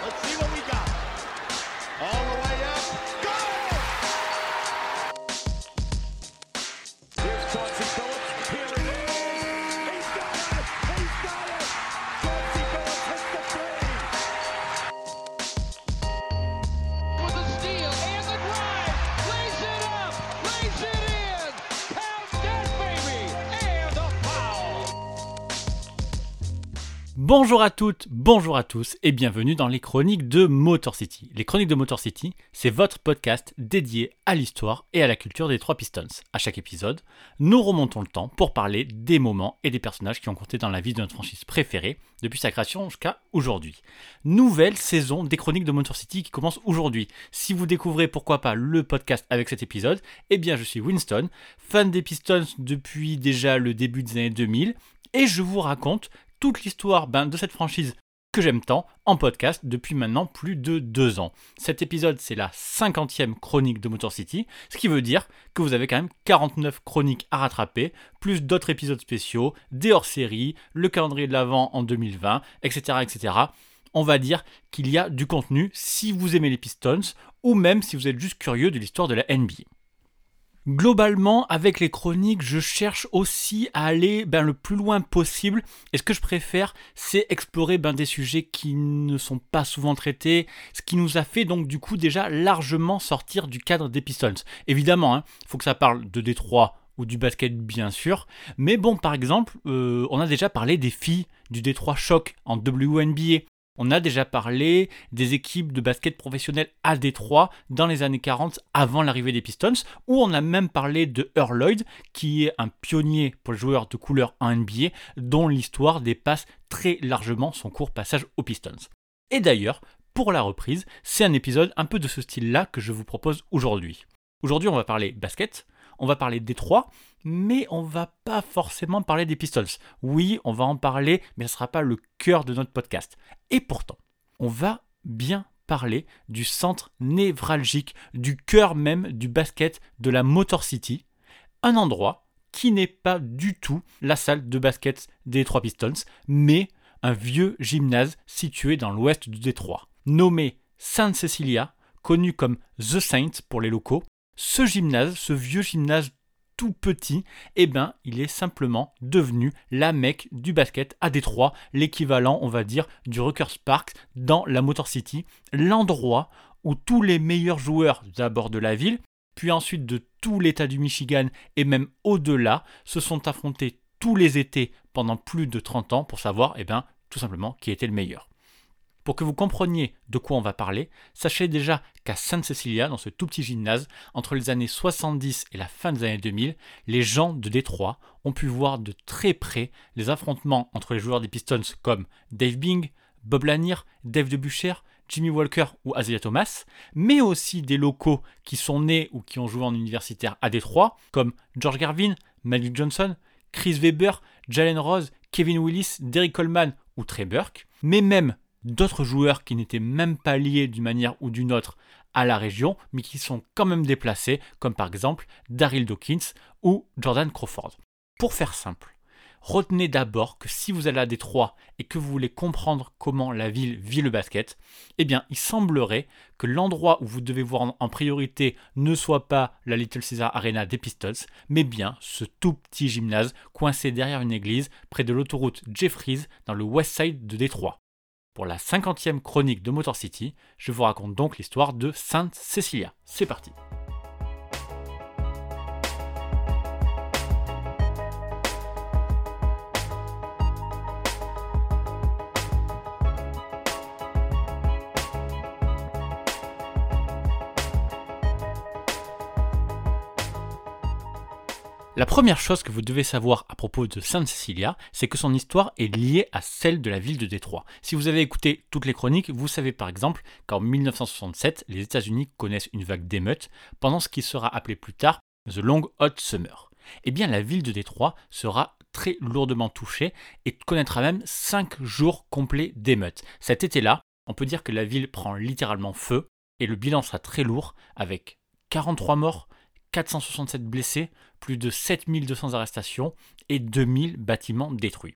Let's see what Bonjour à toutes, bonjour à tous et bienvenue dans les chroniques de Motor City. Les chroniques de Motor City, c'est votre podcast dédié à l'histoire et à la culture des trois Pistons. À chaque épisode, nous remontons le temps pour parler des moments et des personnages qui ont compté dans la vie de notre franchise préférée depuis sa création jusqu'à aujourd'hui. Nouvelle saison des chroniques de Motor City qui commence aujourd'hui. Si vous découvrez pourquoi pas le podcast avec cet épisode, eh bien je suis Winston, fan des Pistons depuis déjà le début des années 2000 et je vous raconte toute l'histoire ben, de cette franchise que j'aime tant en podcast depuis maintenant plus de deux ans. Cet épisode, c'est la 50e chronique de Motor City, ce qui veut dire que vous avez quand même 49 chroniques à rattraper, plus d'autres épisodes spéciaux, des hors-séries, le calendrier de l'Avent en 2020, etc., etc. On va dire qu'il y a du contenu si vous aimez les Pistons ou même si vous êtes juste curieux de l'histoire de la NBA. Globalement, avec les chroniques, je cherche aussi à aller ben, le plus loin possible. Et ce que je préfère, c'est explorer ben, des sujets qui ne sont pas souvent traités, ce qui nous a fait donc du coup déjà largement sortir du cadre des Pistons. Évidemment, il faut que ça parle de Détroit ou du basket bien sûr. Mais bon, par exemple, euh, on a déjà parlé des filles du Détroit Shock en WNBA. On a déjà parlé des équipes de basket professionnel à Détroit dans les années 40 avant l'arrivée des Pistons, où on a même parlé de Earl Lloyd, qui est un pionnier pour les joueurs de couleur en NBA, dont l'histoire dépasse très largement son court passage aux Pistons. Et d'ailleurs, pour la reprise, c'est un épisode un peu de ce style-là que je vous propose aujourd'hui. Aujourd'hui, on va parler basket, on va parler Détroit, mais on va pas forcément parler des Pistols. Oui, on va en parler, mais ce ne sera pas le cœur de notre podcast. Et pourtant, on va bien parler du centre névralgique, du cœur même du basket de la Motor City, un endroit qui n'est pas du tout la salle de basket des trois Pistons, mais un vieux gymnase situé dans l'ouest de Détroit, nommé Sainte Cecilia, connu comme The Saint pour les locaux. Ce gymnase, ce vieux gymnase tout petit, eh ben, il est simplement devenu la mecque du basket à Détroit, l'équivalent, on va dire, du Ruckers Park dans la Motor City, l'endroit où tous les meilleurs joueurs d'abord de la ville, puis ensuite de tout l'État du Michigan et même au-delà, se sont affrontés tous les étés pendant plus de 30 ans pour savoir, eh ben, tout simplement, qui était le meilleur. Pour que vous compreniez de quoi on va parler, sachez déjà qu'à Sainte Cecilia, dans ce tout petit gymnase, entre les années 70 et la fin des années 2000, les gens de Détroit ont pu voir de très près les affrontements entre les joueurs des Pistons comme Dave Bing, Bob Lanier, Dave DeBuscher, Jimmy Walker ou Isaiah Thomas, mais aussi des locaux qui sont nés ou qui ont joué en universitaire à Détroit, comme George Garvin, Magic Johnson, Chris Weber, Jalen Rose, Kevin Willis, Derrick Coleman ou Trey Burke, mais même d'autres joueurs qui n'étaient même pas liés d'une manière ou d'une autre à la région, mais qui sont quand même déplacés, comme par exemple Daryl Dawkins ou Jordan Crawford. Pour faire simple, retenez d'abord que si vous allez à Détroit et que vous voulez comprendre comment la ville vit le basket, eh bien, il semblerait que l'endroit où vous devez voir en priorité ne soit pas la Little Caesar Arena des Pistols, mais bien ce tout petit gymnase coincé derrière une église près de l'autoroute Jeffries dans le West Side de Détroit. Pour la 50e chronique de Motor City, je vous raconte donc l'histoire de Sainte Cecilia. C'est parti. La première chose que vous devez savoir à propos de Sainte Cecilia, c'est que son histoire est liée à celle de la ville de Détroit. Si vous avez écouté toutes les chroniques, vous savez par exemple qu'en 1967, les États-Unis connaissent une vague d'émeutes pendant ce qui sera appelé plus tard The Long Hot Summer. Eh bien, la ville de Détroit sera très lourdement touchée et connaîtra même 5 jours complets d'émeutes. Cet été-là, on peut dire que la ville prend littéralement feu et le bilan sera très lourd avec 43 morts, 467 blessés, plus de 7200 arrestations et 2000 bâtiments détruits.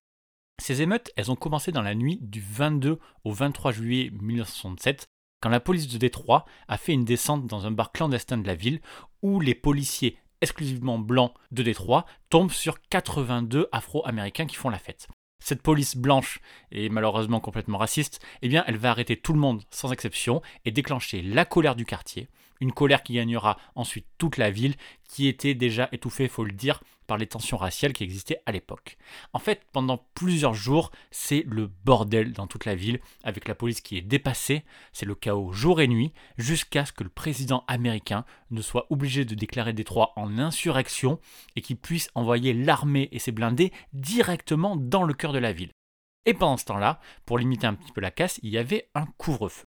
Ces émeutes, elles ont commencé dans la nuit du 22 au 23 juillet 1967, quand la police de Détroit a fait une descente dans un bar clandestin de la ville où les policiers exclusivement blancs de Détroit tombent sur 82 Afro-Américains qui font la fête. Cette police blanche et malheureusement complètement raciste, eh bien, elle va arrêter tout le monde sans exception et déclencher la colère du quartier, une colère qui gagnera ensuite toute la ville, qui était déjà étouffée, faut le dire, par les tensions raciales qui existaient à l'époque. En fait, pendant plusieurs jours, c'est le bordel dans toute la ville, avec la police qui est dépassée, c'est le chaos jour et nuit, jusqu'à ce que le président américain ne soit obligé de déclarer Détroit en insurrection et qu'il puisse envoyer l'armée et ses blindés directement dans le cœur de la ville. Et pendant ce temps-là, pour limiter un petit peu la casse, il y avait un couvre-feu.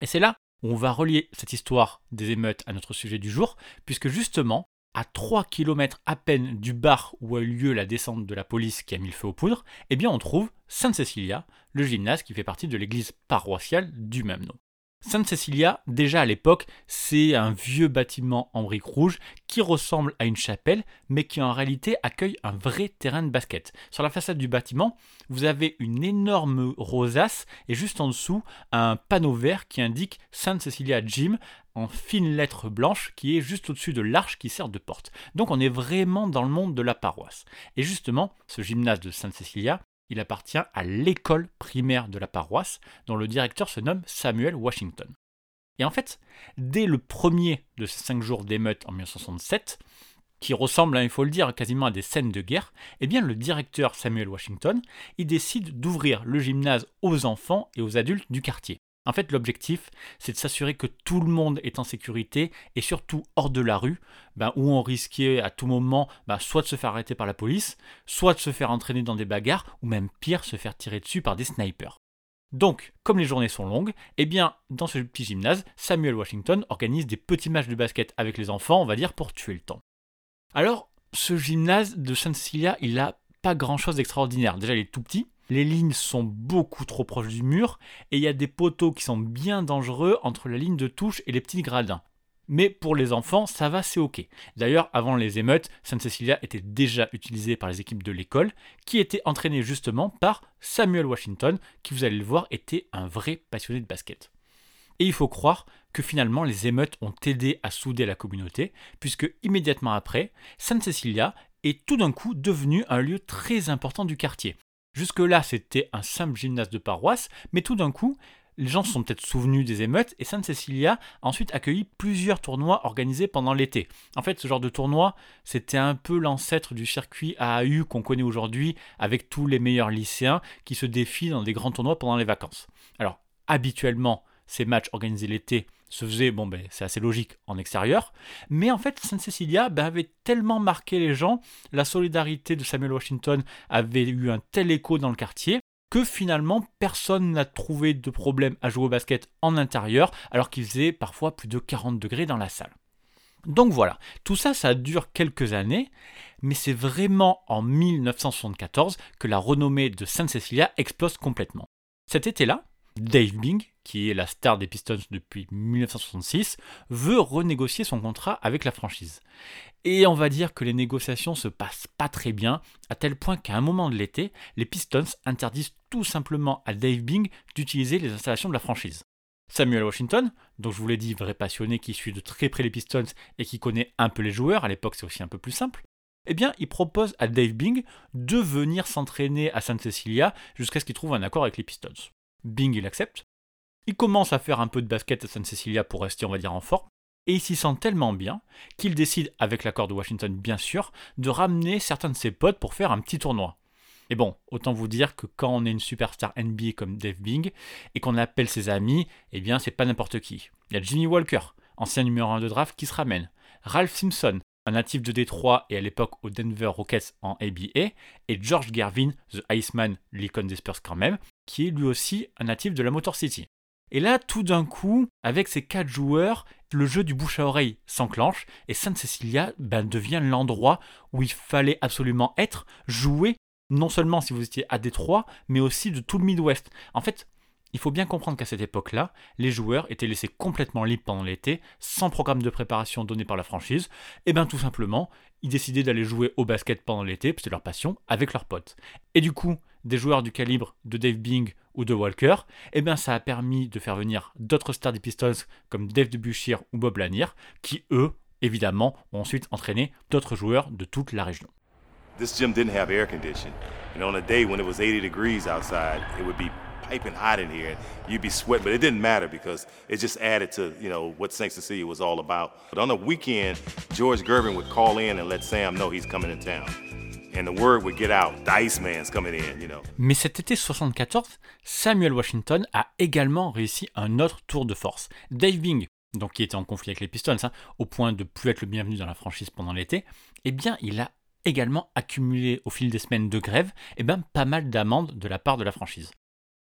Et c'est là on va relier cette histoire des émeutes à notre sujet du jour, puisque justement, à 3 km à peine du bar où a eu lieu la descente de la police qui a mis le feu aux poudres, eh bien on trouve Sainte Cecilia, le gymnase qui fait partie de l'église paroissiale du même nom. Sainte Cecilia, déjà à l'époque, c'est un vieux bâtiment en briques rouges qui ressemble à une chapelle, mais qui en réalité accueille un vrai terrain de basket. Sur la façade du bâtiment, vous avez une énorme rosace et juste en dessous, un panneau vert qui indique Sainte Cecilia Gym en fines lettres blanches qui est juste au-dessus de l'arche qui sert de porte. Donc on est vraiment dans le monde de la paroisse. Et justement, ce gymnase de Sainte Cecilia, il appartient à l'école primaire de la paroisse, dont le directeur se nomme Samuel Washington. Et en fait, dès le premier de ces cinq jours d'émeute en 1967, qui ressemble, hein, il faut le dire, quasiment à des scènes de guerre, eh bien le directeur Samuel Washington, il décide d'ouvrir le gymnase aux enfants et aux adultes du quartier. En fait, l'objectif, c'est de s'assurer que tout le monde est en sécurité et surtout hors de la rue, ben, où on risquait à tout moment ben, soit de se faire arrêter par la police, soit de se faire entraîner dans des bagarres, ou même pire, se faire tirer dessus par des snipers. Donc, comme les journées sont longues, eh bien, dans ce petit gymnase, Samuel Washington organise des petits matchs de basket avec les enfants, on va dire, pour tuer le temps. Alors, ce gymnase de Sainte Cecilia, il n'a pas grand-chose d'extraordinaire. Déjà, il est tout petit, les lignes sont beaucoup trop proches du mur et il y a des poteaux qui sont bien dangereux entre la ligne de touche et les petits gradins. Mais pour les enfants, ça va, c'est ok. D'ailleurs, avant les émeutes, Sainte Cecilia était déjà utilisée par les équipes de l'école, qui étaient entraînées justement par Samuel Washington, qui vous allez le voir était un vrai passionné de basket. Et il faut croire que finalement les émeutes ont aidé à souder la communauté, puisque immédiatement après, Sainte Cecilia est tout d'un coup devenu un lieu très important du quartier. Jusque-là, c'était un simple gymnase de paroisse, mais tout d'un coup, les gens se sont peut-être souvenus des émeutes et Sainte Cecilia a ensuite accueilli plusieurs tournois organisés pendant l'été. En fait, ce genre de tournoi, c'était un peu l'ancêtre du circuit AAU qu'on connaît aujourd'hui avec tous les meilleurs lycéens qui se défient dans des grands tournois pendant les vacances. Alors, habituellement, ces matchs organisés l'été se faisaient, bon ben c'est assez logique, en extérieur. Mais en fait, Sainte Cecilia ben, avait tellement marqué les gens, la solidarité de Samuel Washington avait eu un tel écho dans le quartier, que finalement personne n'a trouvé de problème à jouer au basket en intérieur, alors qu'il faisait parfois plus de 40 degrés dans la salle. Donc voilà, tout ça, ça dure quelques années, mais c'est vraiment en 1974 que la renommée de Sainte Cecilia explose complètement. Cet été-là, Dave Bing, qui est la star des Pistons depuis 1966, veut renégocier son contrat avec la franchise. Et on va dire que les négociations se passent pas très bien, à tel point qu'à un moment de l'été, les Pistons interdisent tout simplement à Dave Bing d'utiliser les installations de la franchise. Samuel Washington, dont je vous l'ai dit, vrai passionné qui suit de très près les Pistons et qui connaît un peu les joueurs, à l'époque c'est aussi un peu plus simple, eh bien, il propose à Dave Bing de venir s'entraîner à Sainte Cecilia jusqu'à ce qu'il trouve un accord avec les Pistons. Bing, il accepte. Il commence à faire un peu de basket à San Cecilia pour rester, on va dire, en forme. Et il s'y sent tellement bien qu'il décide, avec l'accord de Washington bien sûr, de ramener certains de ses potes pour faire un petit tournoi. Et bon, autant vous dire que quand on est une superstar NBA comme Dave Bing et qu'on appelle ses amis, eh bien c'est pas n'importe qui. Il y a Jimmy Walker, ancien numéro 1 de draft, qui se ramène. Ralph Simpson, un natif de Détroit et à l'époque aux Denver Rockets en ABA, et George Gervin, The Iceman, l'icône des Spurs quand même, qui est lui aussi un natif de la Motor City. Et là, tout d'un coup, avec ces quatre joueurs, le jeu du bouche à oreille s'enclenche et Sainte Cecilia ben, devient l'endroit où il fallait absolument être, jouer, non seulement si vous étiez à Détroit, mais aussi de tout le Midwest. En fait, il faut bien comprendre qu'à cette époque-là, les joueurs étaient laissés complètement libres pendant l'été, sans programme de préparation donné par la franchise, et bien tout simplement, ils décidaient d'aller jouer au basket pendant l'été, c'était leur passion, avec leurs potes. Et du coup, des joueurs du calibre de Dave Bing ou de Walker, et bien ça a permis de faire venir d'autres stars des Pistons comme Dave DeBusschere ou Bob Lanier, qui eux, évidemment, ont ensuite entraîné d'autres joueurs de toute la région. This gym didn't have air conditioning. And on a day when it was 80 degrees outside, it would be piping hot in here. You'd be sweating, but it didn't matter because it just added to, you know, what St. Cecilia was all about. But on the weekend, George Gervin would call in and let Sam know he's coming in town. And the word would get out, the Iceman's coming in, you know. Mais cet été 74, Samuel Washington a également réussi un autre tour de force. Dave Bing, donc qui était en conflit avec les Pistons, hein, au point de plus être le bienvenu dans la franchise pendant l'été, eh bien il a également accumulé au fil des semaines de grève eh ben, pas mal d'amendes de la part de la franchise.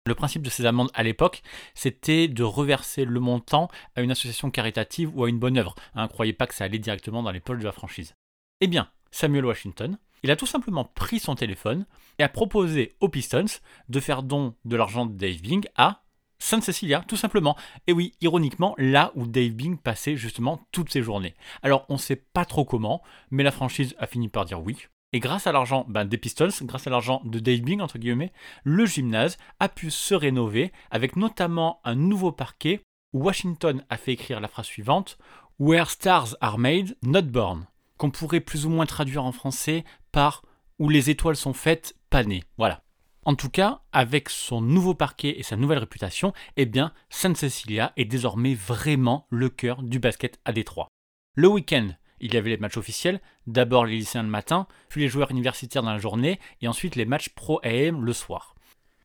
Le principe de ces amendes à l'époque, c'était de reverser le montant à une association caritative ou à une bonne œuvre. Hein, croyez pas que ça allait directement dans les poches de la franchise. Eh bien, Samuel Washington, il a tout simplement pris son téléphone et a proposé aux Pistons de faire don de l'argent de Dave Bing à Sainte Cecilia, tout simplement. Et oui, ironiquement, là où Dave Bing passait justement toutes ses journées. Alors, on ne sait pas trop comment, mais la franchise a fini par dire oui. Et grâce à l'argent ben, des Pistols, grâce à l'argent de Dave Bing, entre guillemets, le gymnase a pu se rénover avec notamment un nouveau parquet où Washington a fait écrire la phrase suivante Where stars are made, not born. Qu'on pourrait plus ou moins traduire en français par Où les étoiles sont faites, pas nées. Voilà. En tout cas, avec son nouveau parquet et sa nouvelle réputation, eh bien, San Cecilia est désormais vraiment le cœur du basket à Détroit. Le week-end, il y avait les matchs officiels, d'abord les lycéens le matin, puis les joueurs universitaires dans la journée, et ensuite les matchs pro AM le soir.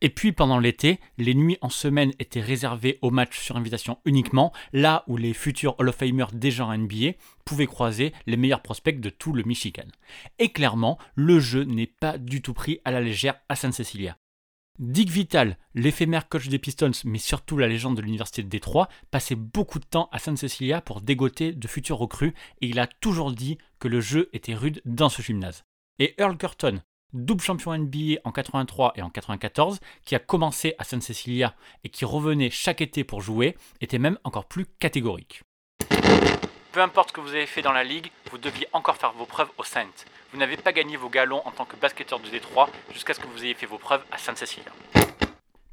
Et puis pendant l'été, les nuits en semaine étaient réservées aux matchs sur invitation uniquement, là où les futurs Hall of déjà en NBA pouvaient croiser les meilleurs prospects de tout le Michigan. Et clairement, le jeu n'est pas du tout pris à la légère à San Cecilia. Dick Vital, l'éphémère coach des Pistons, mais surtout la légende de l'université de Détroit, passait beaucoup de temps à San Cecilia pour dégoter de futurs recrues et il a toujours dit que le jeu était rude dans ce gymnase. Et Earl Curtin, double champion NBA en 83 et en 94, qui a commencé à San Cecilia et qui revenait chaque été pour jouer, était même encore plus catégorique. Peu importe ce que vous avez fait dans la ligue, vous deviez encore faire vos preuves au Saint. Vous n'avez pas gagné vos galons en tant que basketteur de Détroit jusqu'à ce que vous ayez fait vos preuves à San Cecilia.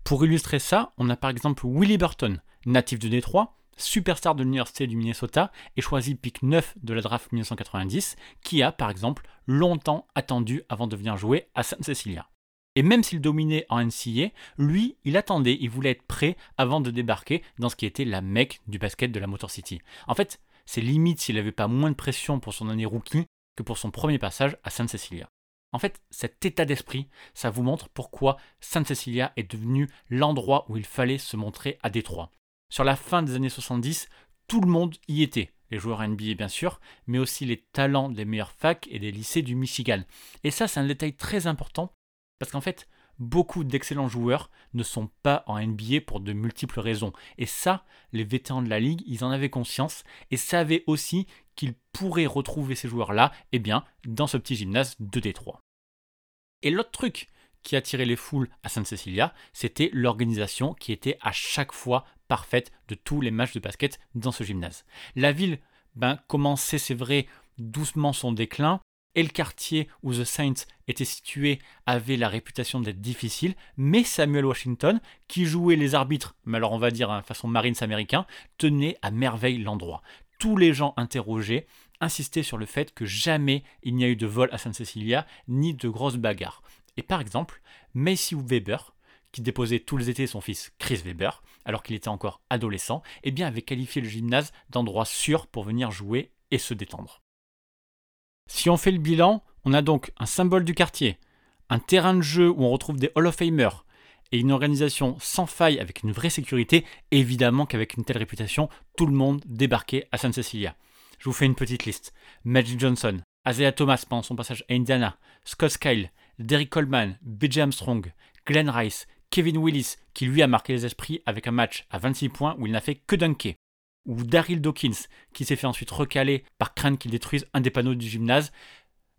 Pour illustrer ça, on a par exemple Willie Burton, natif de Détroit, superstar de l'Université du Minnesota et choisi pick 9 de la draft 1990, qui a par exemple longtemps attendu avant de venir jouer à San Cecilia. Et même s'il dominait en NCA, lui, il attendait, il voulait être prêt avant de débarquer dans ce qui était la mecque du basket de la Motor City. En fait, c'est limite s'il n'avait pas moins de pression pour son année rookie que pour son premier passage à San Cecilia. En fait, cet état d'esprit, ça vous montre pourquoi San Cecilia est devenu l'endroit où il fallait se montrer à Détroit. Sur la fin des années 70, tout le monde y était. Les joueurs NBA bien sûr, mais aussi les talents des meilleures facs et des lycées du Michigan. Et ça, c'est un détail très important parce qu'en fait, beaucoup d'excellents joueurs ne sont pas en NBA pour de multiples raisons. Et ça, les vétérans de la ligue, ils en avaient conscience et savaient aussi qu'ils pourraient retrouver ces joueurs-là, eh bien, dans ce petit gymnase de Détroit. Et l'autre truc qui attirait les foules à San Cecilia, c'était l'organisation qui était à chaque fois parfaite de tous les matchs de basket dans ce gymnase. La ville ben, commençait, c'est vrai, doucement son déclin, et le quartier où The Saints était situé avait la réputation d'être difficile, mais Samuel Washington, qui jouait les arbitres, mais alors on va dire hein, façon Marines américain, tenait à merveille l'endroit. Tous les gens interrogés insistaient sur le fait que jamais il n'y a eu de vol à San Cecilia, ni de grosses bagarres. Et par exemple, Macy Weber, qui déposait tous les étés son fils Chris Weber, alors qu'il était encore adolescent, eh bien avait qualifié le gymnase d'endroit sûr pour venir jouer et se détendre. Si on fait le bilan, on a donc un symbole du quartier, un terrain de jeu où on retrouve des Hall of Famers et une organisation sans faille avec une vraie sécurité, évidemment qu'avec une telle réputation, tout le monde débarquait à San Cecilia. Je vous fais une petite liste. Magic Johnson, Isaiah Thomas pendant son passage à Indiana, Scott Skyle, Derrick Coleman, B.J. Armstrong, Glenn Rice, Kevin Willis, qui lui a marqué les esprits avec un match à 26 points où il n'a fait que dunker ou Daryl Dawkins, qui s'est fait ensuite recaler par crainte qu'il détruise un des panneaux du gymnase.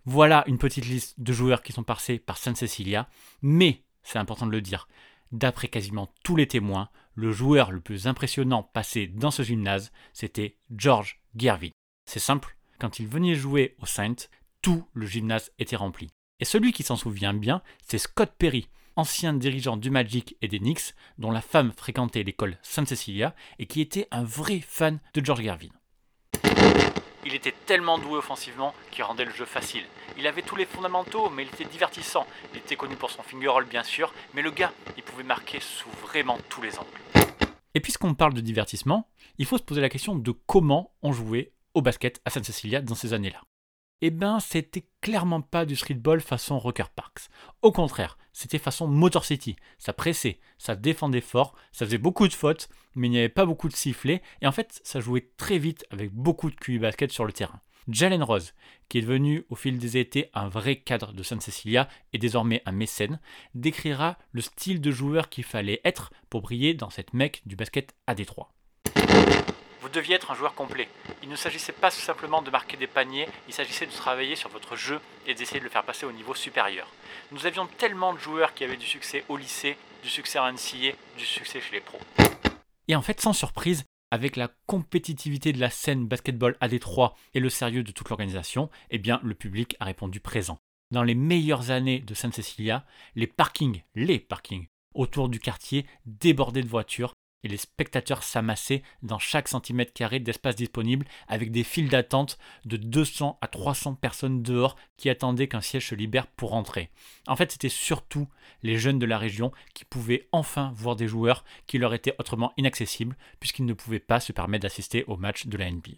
Voilà une petite liste de joueurs qui sont passés par San Cecilia, mais, c'est important de le dire, D'après quasiment tous les témoins, le joueur le plus impressionnant passé dans ce gymnase, c'était George Gervin. C'est simple, quand il venait jouer au Saint, tout le gymnase était rempli. Et celui qui s'en souvient bien, c'est Scott Perry, ancien dirigeant du Magic et des Knicks, dont la femme fréquentait l'école Sainte Cecilia et qui était un vrai fan de George Gervin. Il était tellement doué offensivement qu'il rendait le jeu facile. Il avait tous les fondamentaux, mais il était divertissant. Il était connu pour son finger roll, bien sûr, mais le gars, il pouvait marquer sous vraiment tous les angles. Et puisqu'on parle de divertissement, il faut se poser la question de comment on jouait au basket à San Cecilia dans ces années-là. Eh ben, c'était clairement pas du streetball façon Rocker Parks. Au contraire, c'était façon Motor City. Ça pressait, ça défendait fort, ça faisait beaucoup de fautes, mais il n'y avait pas beaucoup de sifflets, et en fait, ça jouait très vite avec beaucoup de QI basket sur le terrain. Jalen Rose, qui est devenu au fil des étés un vrai cadre de San Cecilia et désormais un mécène, décrira le style de joueur qu'il fallait être pour briller dans cette mecque du basket à Détroit. Deviez être un joueur complet. Il ne s'agissait pas simplement de marquer des paniers, il s'agissait de travailler sur votre jeu et d'essayer de le faire passer au niveau supérieur. Nous avions tellement de joueurs qui avaient du succès au lycée, du succès en NCA, du succès chez les pros. Et en fait, sans surprise, avec la compétitivité de la scène basketball à Détroit et le sérieux de toute l'organisation, eh bien, le public a répondu présent. Dans les meilleures années de San Cecilia, les parkings, les parkings autour du quartier débordaient de voitures et les spectateurs s'amassaient dans chaque centimètre carré d'espace disponible avec des files d'attente de 200 à 300 personnes dehors qui attendaient qu'un siège se libère pour entrer. En fait, c'était surtout les jeunes de la région qui pouvaient enfin voir des joueurs qui leur étaient autrement inaccessibles puisqu'ils ne pouvaient pas se permettre d'assister aux matchs de la NBA.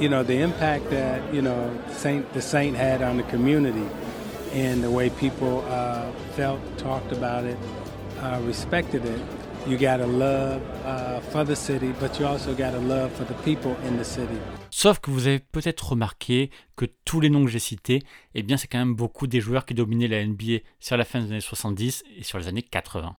You know, the Saint, the Saint had on the community and the way people uh, felt, talked about it, uh, respected it. You love uh, for the city, but you also love for the people in the city. Sauf que vous avez peut-être remarqué que tous les noms que j'ai cités, eh bien c'est quand même beaucoup des joueurs qui dominaient la NBA sur la fin des années 70 et sur les années 80.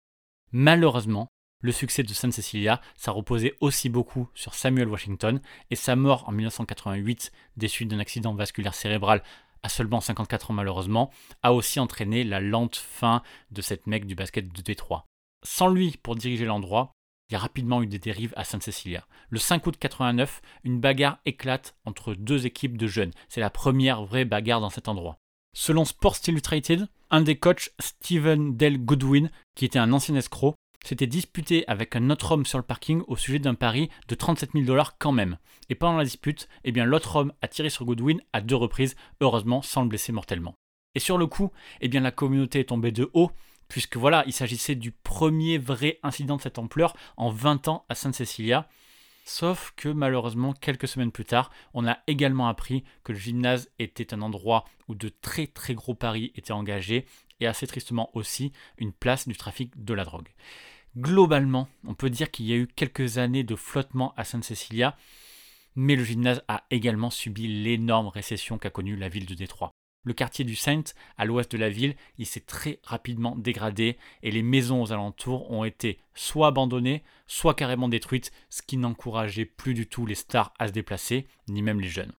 Malheureusement, le succès de San Cecilia, ça reposait aussi beaucoup sur Samuel Washington et sa mort en 1988 des suites d'un accident vasculaire cérébral à seulement 54 ans malheureusement, a aussi entraîné la lente fin de cette mec du basket de Détroit. Sans lui pour diriger l'endroit, il y a rapidement eu des dérives à San Cecilia. Le 5 août 89, une bagarre éclate entre deux équipes de jeunes. C'est la première vraie bagarre dans cet endroit. Selon Sports Illustrated, un des coachs, Steven Del Goodwin, qui était un ancien escroc, s'était disputé avec un autre homme sur le parking au sujet d'un pari de 37 000 dollars quand même. Et pendant la dispute, eh bien l'autre homme a tiré sur Goodwin à deux reprises, heureusement sans le blesser mortellement. Et sur le coup, eh bien la communauté est tombée de haut, puisque voilà, il s'agissait du premier vrai incident de cette ampleur en 20 ans à Sainte Cecilia. Sauf que malheureusement, quelques semaines plus tard, on a également appris que le gymnase était un endroit où de très très gros paris étaient engagés et assez tristement aussi une place du trafic de la drogue. Globalement, on peut dire qu'il y a eu quelques années de flottement à Sainte Cecilia, mais le gymnase a également subi l'énorme récession qu'a connue la ville de Détroit. Le quartier du Saint, à l'ouest de la ville, il s'est très rapidement dégradé et les maisons aux alentours ont été soit abandonnées, soit carrément détruites, ce qui n'encourageait plus du tout les stars à se déplacer, ni même les jeunes.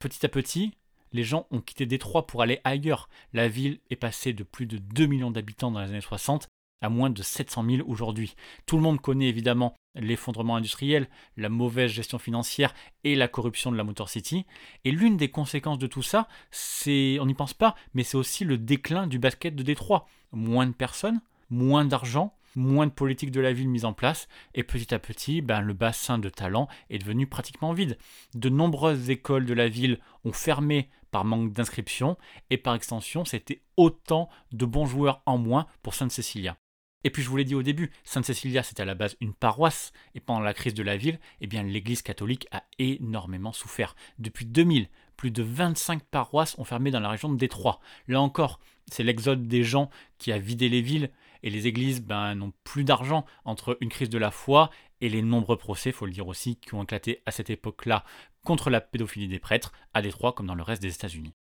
Petit à petit, les gens ont quitté Détroit pour aller ailleurs. La ville est passée de plus de 2 millions d'habitants dans les années 60 à moins de 700 000 aujourd'hui. Tout le monde connaît évidemment l'effondrement industriel, la mauvaise gestion financière et la corruption de la Motor City. Et l'une des conséquences de tout ça, c'est, on n'y pense pas, mais c'est aussi le déclin du basket de Détroit. Moins de personnes, moins d'argent, moins de politique de la ville mise en place, et petit à petit, ben, le bassin de talent est devenu pratiquement vide. De nombreuses écoles de la ville ont fermé par manque d'inscription, et par extension, c'était autant de bons joueurs en moins pour Sainte Cecilia. Et puis je vous l'ai dit au début, Sainte Cecilia c'était à la base une paroisse, et pendant la crise de la ville, eh bien l'Église catholique a énormément souffert. Depuis 2000, plus de 25 paroisses ont fermé dans la région de Détroit. Là encore, c'est l'exode des gens qui a vidé les villes, et les églises ben, n'ont plus d'argent entre une crise de la foi et les nombreux procès, faut le dire aussi, qui ont éclaté à cette époque-là contre la pédophilie des prêtres, à Détroit comme dans le reste des États-Unis.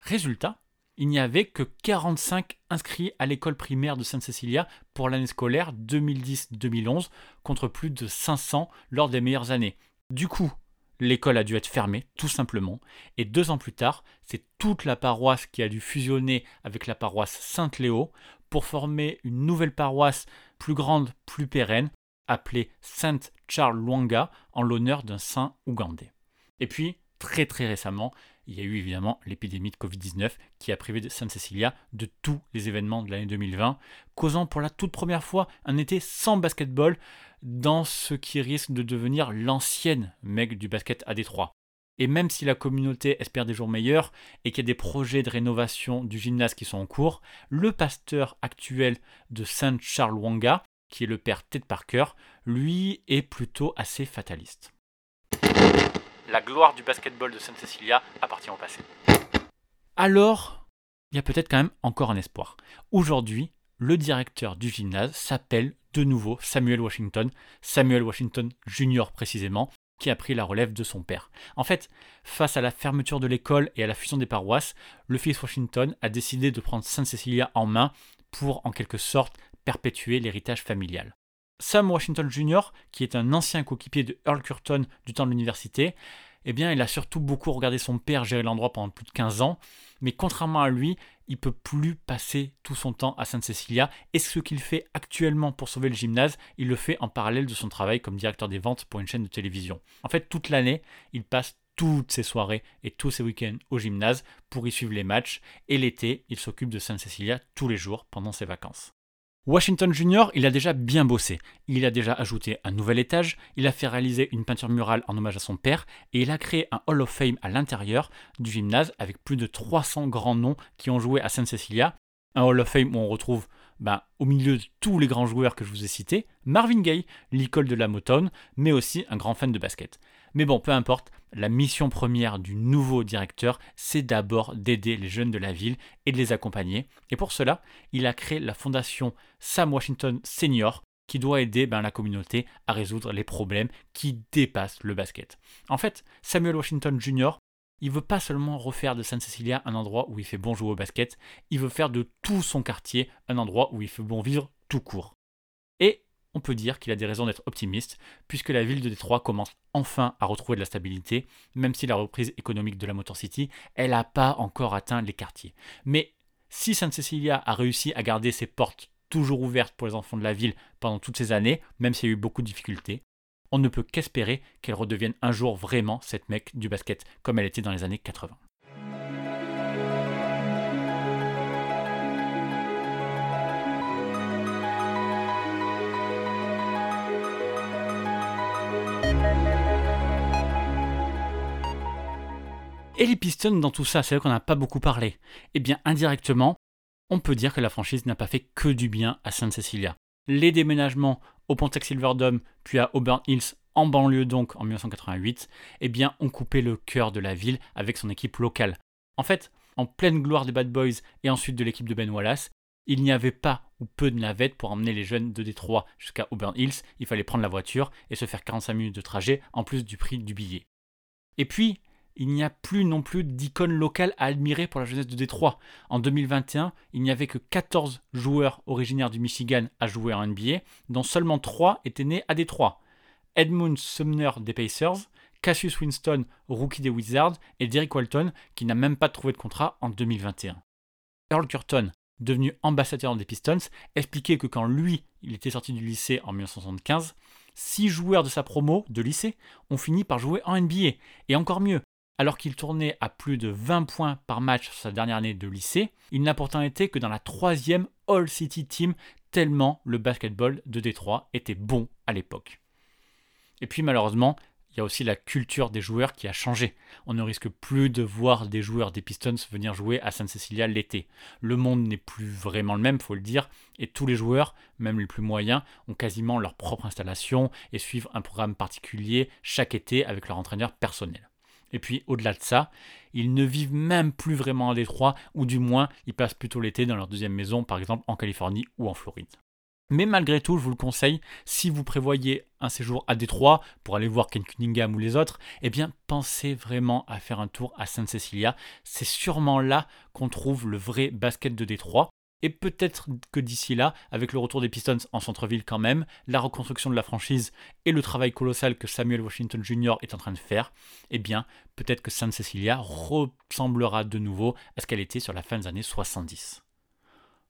Résultat, il n'y avait que 45 inscrits à l'école primaire de Sainte Cecilia pour l'année scolaire 2010-2011, contre plus de 500 lors des meilleures années. Du coup, l'école a dû être fermée, tout simplement, et deux ans plus tard, c'est toute la paroisse qui a dû fusionner avec la paroisse Sainte-Léo pour former une nouvelle paroisse plus grande, plus pérenne, appelée Saint Charles Luanga en l'honneur d'un saint ougandais. Et puis, très très récemment, il y a eu évidemment l'épidémie de Covid-19 qui a privé Sainte Cecilia de tous les événements de l'année 2020, causant pour la toute première fois un été sans basketball dans ce qui risque de devenir l'ancienne mec du basket à Détroit. Et même si la communauté espère des jours meilleurs et qu'il y a des projets de rénovation du gymnase qui sont en cours, le pasteur actuel de Saint Charles Wanga, qui est le père Ted Parker, lui est plutôt assez fataliste. La gloire du basketball de Sainte Cecilia appartient au passé. Alors, il y a peut-être quand même encore un espoir. Aujourd'hui, le directeur du gymnase s'appelle de nouveau Samuel Washington, Samuel Washington Jr. précisément, qui a pris la relève de son père. En fait, face à la fermeture de l'école et à la fusion des paroisses, le fils Washington a décidé de prendre Sainte Cecilia en main pour, en quelque sorte, perpétuer l'héritage familial. Sam Washington Jr., qui est un ancien coéquipier de Earl Curtin du temps de l'université, eh bien, il a surtout beaucoup regardé son père gérer l'endroit pendant plus de 15 ans, mais contrairement à lui, il peut plus passer tout son temps à Sainte Cecilia, et ce qu'il fait actuellement pour sauver le gymnase, il le fait en parallèle de son travail comme directeur des ventes pour une chaîne de télévision. En fait, toute l'année, il passe toutes ses soirées et tous ses week-ends au gymnase pour y suivre les matchs, et l'été, il s'occupe de Sainte Cecilia tous les jours pendant ses vacances. Washington Jr., il a déjà bien bossé. Il a déjà ajouté un nouvel étage, il a fait réaliser une peinture murale en hommage à son père, et il a créé un Hall of Fame à l'intérieur du gymnase avec plus de 300 grands noms qui ont joué à Sainte Cecilia. Un Hall of Fame où on retrouve ben, au milieu de tous les grands joueurs que je vous ai cités, Marvin Gaye, l'école de la Motown, mais aussi un grand fan de basket. Mais bon, peu importe, la mission première du nouveau directeur, c'est d'abord d'aider les jeunes de la ville et de les accompagner. Et pour cela, il a créé la fondation Sam Washington Senior, qui doit aider ben, la communauté à résoudre les problèmes qui dépassent le basket. En fait, Samuel Washington Jr., il veut pas seulement refaire de San Cecilia un endroit où il fait bon jouer au basket, il veut faire de tout son quartier un endroit où il fait bon vivre tout court. On peut dire qu'il a des raisons d'être optimiste, puisque la ville de Détroit commence enfin à retrouver de la stabilité, même si la reprise économique de la Motor City, elle n'a pas encore atteint les quartiers. Mais si Sainte Cecilia a réussi à garder ses portes toujours ouvertes pour les enfants de la ville pendant toutes ces années, même s'il y a eu beaucoup de difficultés, on ne peut qu'espérer qu'elle redevienne un jour vraiment cette mec du basket comme elle était dans les années 80. Et les Pistons dans tout ça, c'est vrai qu'on n'a pas beaucoup parlé. Eh bien, indirectement, on peut dire que la franchise n'a pas fait que du bien à Sainte Cecilia. Les déménagements au Pontex Silverdome, puis à Auburn Hills, en banlieue donc en 1988, eh bien, ont coupé le cœur de la ville avec son équipe locale. En fait, en pleine gloire des Bad Boys et ensuite de l'équipe de Ben Wallace, il n'y avait pas ou peu de navettes pour emmener les jeunes de Détroit jusqu'à Auburn Hills. Il fallait prendre la voiture et se faire 45 minutes de trajet en plus du prix du billet. Et puis, il n'y a plus non plus d'icônes locales à admirer pour la jeunesse de Détroit. En 2021, il n'y avait que 14 joueurs originaires du Michigan à jouer en NBA, dont seulement 3 étaient nés à Détroit. Edmund Sumner des Pacers, Cassius Winston, rookie des Wizards, et Derek Walton, qui n'a même pas trouvé de contrat en 2021. Earl Curtin, devenu ambassadeur des Pistons, expliquait que quand lui, il était sorti du lycée en 1975, six joueurs de sa promo de lycée ont fini par jouer en NBA. Et encore mieux, alors qu'il tournait à plus de 20 points par match sur sa dernière année de lycée, il n'a pourtant été que dans la troisième All City Team, tellement le basketball de Détroit était bon à l'époque. Et puis malheureusement, il y a aussi la culture des joueurs qui a changé. On ne risque plus de voir des joueurs des Pistons venir jouer à San Cecilia l'été. Le monde n'est plus vraiment le même, faut le dire, et tous les joueurs, même les plus moyens, ont quasiment leur propre installation et suivent un programme particulier chaque été avec leur entraîneur personnel. Et puis au-delà de ça, ils ne vivent même plus vraiment à Détroit, ou du moins ils passent plutôt l'été dans leur deuxième maison, par exemple en Californie ou en Floride. Mais malgré tout, je vous le conseille, si vous prévoyez un séjour à Détroit pour aller voir Ken Cunningham ou les autres, eh bien pensez vraiment à faire un tour à Sainte Cecilia. C'est sûrement là qu'on trouve le vrai basket de Détroit. Et peut-être que d'ici là, avec le retour des Pistons en centre-ville quand même, la reconstruction de la franchise et le travail colossal que Samuel Washington Jr. est en train de faire, eh bien, peut-être que San Cecilia ressemblera de nouveau à ce qu'elle était sur la fin des années 70.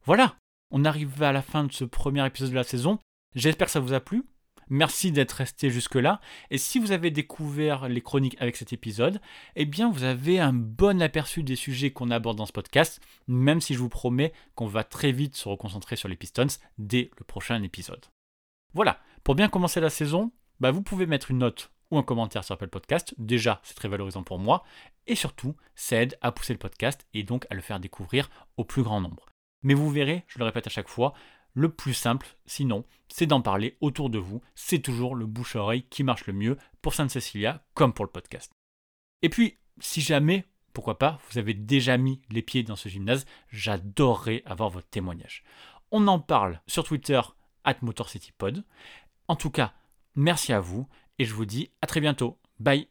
Voilà On arrive à la fin de ce premier épisode de la saison. J'espère que ça vous a plu. Merci d'être resté jusque-là. Et si vous avez découvert les chroniques avec cet épisode, eh bien vous avez un bon aperçu des sujets qu'on aborde dans ce podcast, même si je vous promets qu'on va très vite se reconcentrer sur les Pistons dès le prochain épisode. Voilà, pour bien commencer la saison, bah, vous pouvez mettre une note ou un commentaire sur Apple Podcast. Déjà, c'est très valorisant pour moi. Et surtout, ça aide à pousser le podcast et donc à le faire découvrir au plus grand nombre. Mais vous verrez, je le répète à chaque fois, le plus simple, sinon, c'est d'en parler autour de vous. C'est toujours le bouche-oreille qui marche le mieux pour Sainte Cecilia comme pour le podcast. Et puis, si jamais, pourquoi pas, vous avez déjà mis les pieds dans ce gymnase, j'adorerais avoir votre témoignage. On en parle sur Twitter, at MotorCityPod. En tout cas, merci à vous et je vous dis à très bientôt. Bye